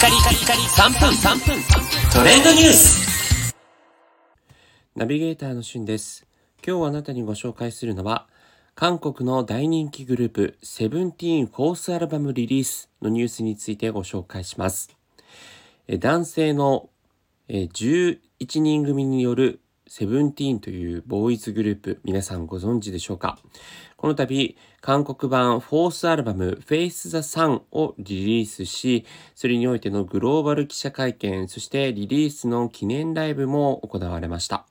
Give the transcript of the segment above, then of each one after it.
カリカリカリ3分3分トレンドニュースナビゲーターのしゅんです。今日あなたにご紹介するのは、韓国の大人気グループ、セブンティーンフォースアルバムリリースのニュースについてご紹介します。え男性のえ11人組によるセブンティーンというボーイズグループ、皆さんご存知でしょうか？この度、韓国版フォースアルバム Face the Sun をリリースし、それにおいてのグローバル記者会見、そしてリリースの記念ライブも行われました。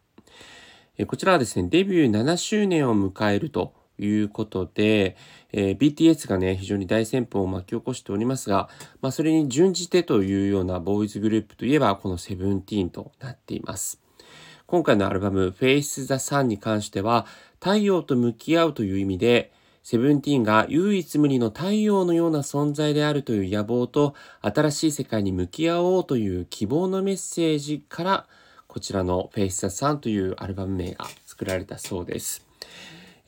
こちらはですね、デビュー7周年を迎えるということで、えー BTS がね、非常に大旋風を巻き起こしておりますが、まあ、それに準じてというようなボーイズグループといえば、このセブンティーンとなっています。今回のアルバム Face the Sun に関しては、太陽と向き合うという意味で、セブンティーンが唯一無二の太陽のような存在であるという野望と、新しい世界に向き合おうという希望のメッセージから、こちらの Face the Sun というアルバム名が作られたそうです。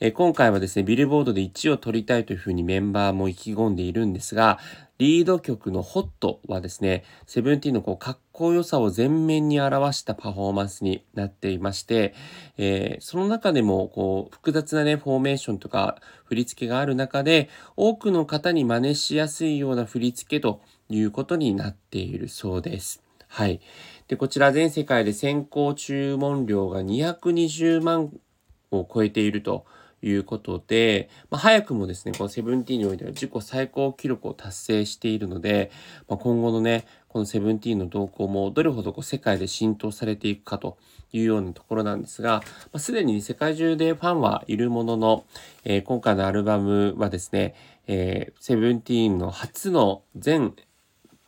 え今回はですね、ビルボードで1位を取りたいというふうにメンバーも意気込んでいるんですが、リード曲の HOT はですね、セブンティーンのこうかっこよさを前面に表したパフォーマンスになっていまして、えーその中でもこう複雑なね、フォーメーションとか振り付けがある中で、多くの方に真似しやすいような振り付けということになっているそうです。はい。で、こちら全世界で先行注文量が220万を超えているということで、まあ、早くもですね、このセブンティーンにおいては自己最高記録を達成しているので、まあ、今後のね、このセブンティーンの動向もどれほどこう世界で浸透されていくかというようなところなんですが、まあ、すでに世界中でファンはいるものの、えー今回のアルバムはですね、えーセブンティーンの初の全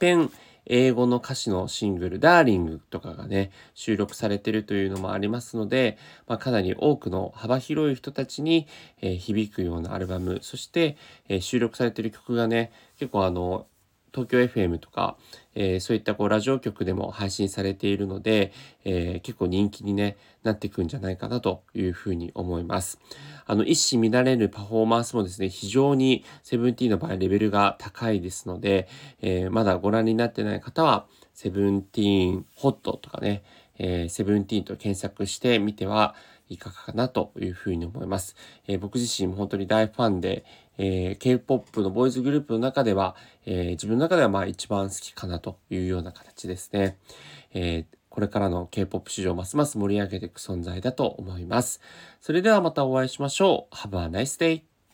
編英語の歌詞のシングル、ダーリングとかがね、収録されてるというのもありますので、まあ、かなり多くの幅広い人たちに、えー響くようなアルバム、そして、えー収録されてる曲がね、結構あの、東京 FM とか、えーそういったこうラジオ局でも配信されているので、えー結構人気に、ね、なっていくんじゃないかなというふうに思います。あの一糸乱れるパフォーマンスもですね、非常にセブンティーンの場合レベルが高いですので、えーまだご覧になってない方は、セブンティーンホットとかね、えーセブンティーンと検索してみてはいかがかなというふうに思います。えー僕自身も本当に大ファンで、えー K-POP のボーイズグループの中では、えー自分の中ではまあ一番好きかなというような形ですね。えーこれからの K-POP 市場ますます盛り上げていく存在だと思います。それではまたお会いしましょう。Have a nice day!